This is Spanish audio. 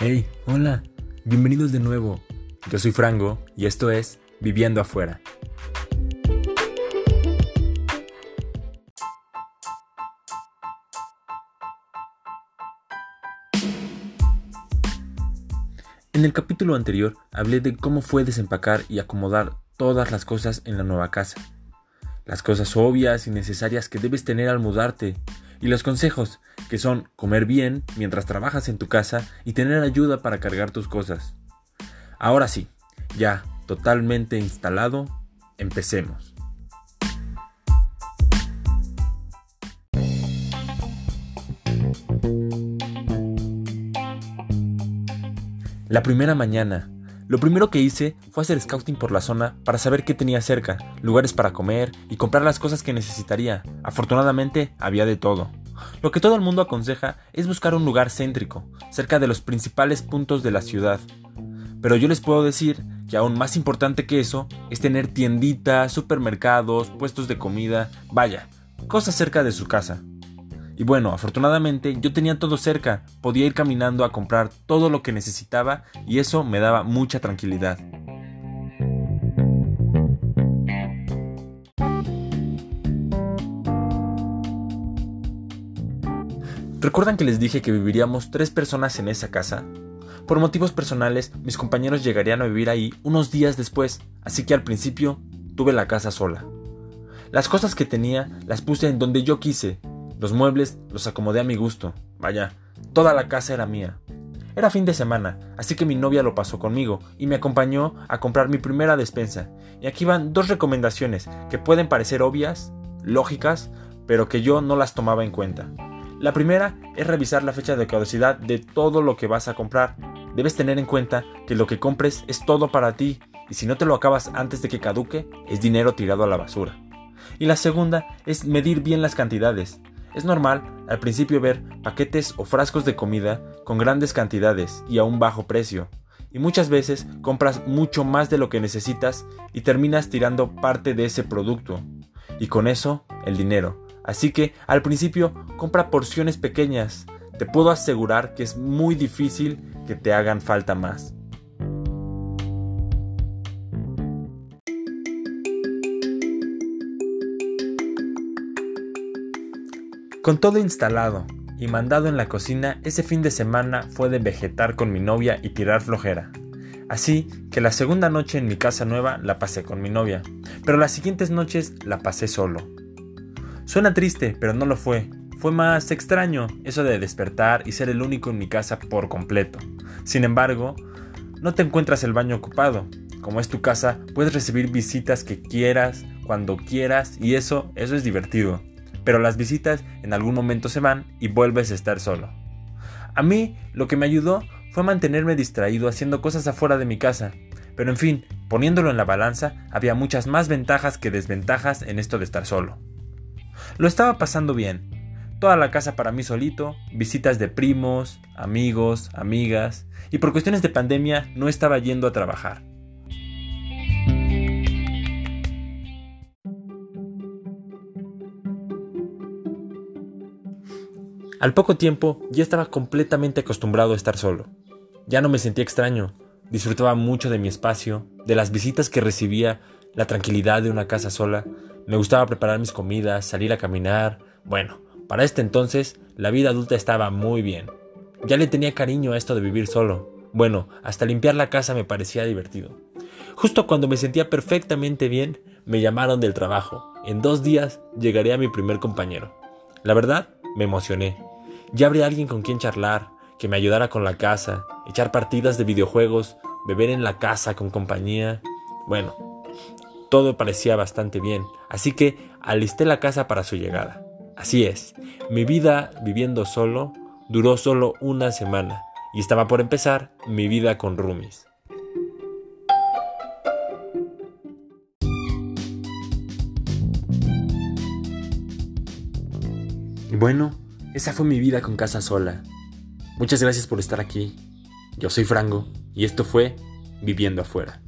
Hey, hola, bienvenidos de nuevo. Yo soy Frango y esto es Viviendo afuera. En el capítulo anterior hablé de cómo fue desempacar y acomodar todas las cosas en la nueva casa. Las cosas obvias y necesarias que debes tener al mudarte y los consejos, que son comer bien mientras trabajas en tu casa y tener ayuda para cargar tus cosas. Ahora sí, ya totalmente instalado, empecemos. La primera mañana, lo primero que hice fue hacer scouting por la zona para saber qué tenía cerca, lugares para comer y comprar las cosas que necesitaría. Afortunadamente había de todo. Lo que todo el mundo aconseja es buscar un lugar céntrico, cerca de los principales puntos de la ciudad. Pero yo les puedo decir que aún más importante que eso es tener tienditas, supermercados, puestos de comida, vaya, cosas cerca de su casa. Y bueno, afortunadamente yo tenía todo cerca, podía ir caminando a comprar todo lo que necesitaba y eso me daba mucha tranquilidad. ¿Recuerdan que les dije que viviríamos tres personas en esa casa? Por motivos personales, mis compañeros llegarían a vivir ahí unos días después, así que al principio tuve la casa sola. Las cosas que tenía las puse en donde yo quise, los muebles los acomodé a mi gusto. Vaya, toda la casa era mía. Era fin de semana, así que mi novia lo pasó conmigo y me acompañó a comprar mi primera despensa. Y aquí van dos recomendaciones que pueden parecer obvias, lógicas, pero que yo no las tomaba en cuenta. La primera es revisar la fecha de caducidad de todo lo que vas a comprar. Debes tener en cuenta que lo que compres es todo para ti y si no te lo acabas antes de que caduque, es dinero tirado a la basura. Y la segunda es medir bien las cantidades. Es normal al principio ver paquetes o frascos de comida con grandes cantidades y a un bajo precio, y muchas veces compras mucho más de lo que necesitas y terminas tirando parte de ese producto, y con eso el dinero. Así que al principio compra porciones pequeñas, te puedo asegurar que es muy difícil que te hagan falta más. Con todo instalado y mandado en la cocina, ese fin de semana fue de vegetar con mi novia y tirar flojera. Así que la segunda noche en mi casa nueva la pasé con mi novia, pero las siguientes noches la pasé solo. Suena triste, pero no lo fue. Fue más extraño eso de despertar y ser el único en mi casa por completo. Sin embargo, no te encuentras el baño ocupado. Como es tu casa, puedes recibir visitas que quieras, cuando quieras, y eso, eso es divertido pero las visitas en algún momento se van y vuelves a estar solo. A mí lo que me ayudó fue mantenerme distraído haciendo cosas afuera de mi casa, pero en fin, poniéndolo en la balanza, había muchas más ventajas que desventajas en esto de estar solo. Lo estaba pasando bien. Toda la casa para mí solito, visitas de primos, amigos, amigas, y por cuestiones de pandemia no estaba yendo a trabajar. Al poco tiempo ya estaba completamente acostumbrado a estar solo. Ya no me sentía extraño, disfrutaba mucho de mi espacio, de las visitas que recibía, la tranquilidad de una casa sola, me gustaba preparar mis comidas, salir a caminar, bueno, para este entonces la vida adulta estaba muy bien. Ya le tenía cariño a esto de vivir solo. Bueno, hasta limpiar la casa me parecía divertido. Justo cuando me sentía perfectamente bien, me llamaron del trabajo. En dos días llegaría a mi primer compañero. La verdad, me emocioné. Ya habría alguien con quien charlar, que me ayudara con la casa, echar partidas de videojuegos, beber en la casa con compañía. Bueno, todo parecía bastante bien, así que alisté la casa para su llegada. Así es, mi vida viviendo solo duró solo una semana y estaba por empezar mi vida con roomies. Bueno, esa fue mi vida con casa sola. Muchas gracias por estar aquí. Yo soy Frango y esto fue Viviendo afuera.